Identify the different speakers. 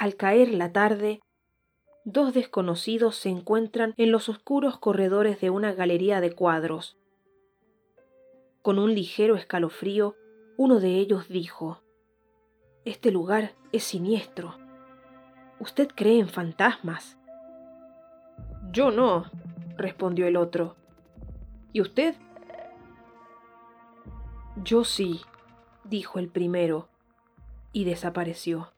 Speaker 1: Al caer la tarde, dos desconocidos se encuentran en los oscuros corredores de una galería de cuadros. Con un ligero escalofrío, uno de ellos dijo, Este lugar es siniestro. ¿Usted cree en fantasmas?
Speaker 2: Yo no, respondió el otro. ¿Y usted?
Speaker 1: Yo sí, dijo el primero, y desapareció.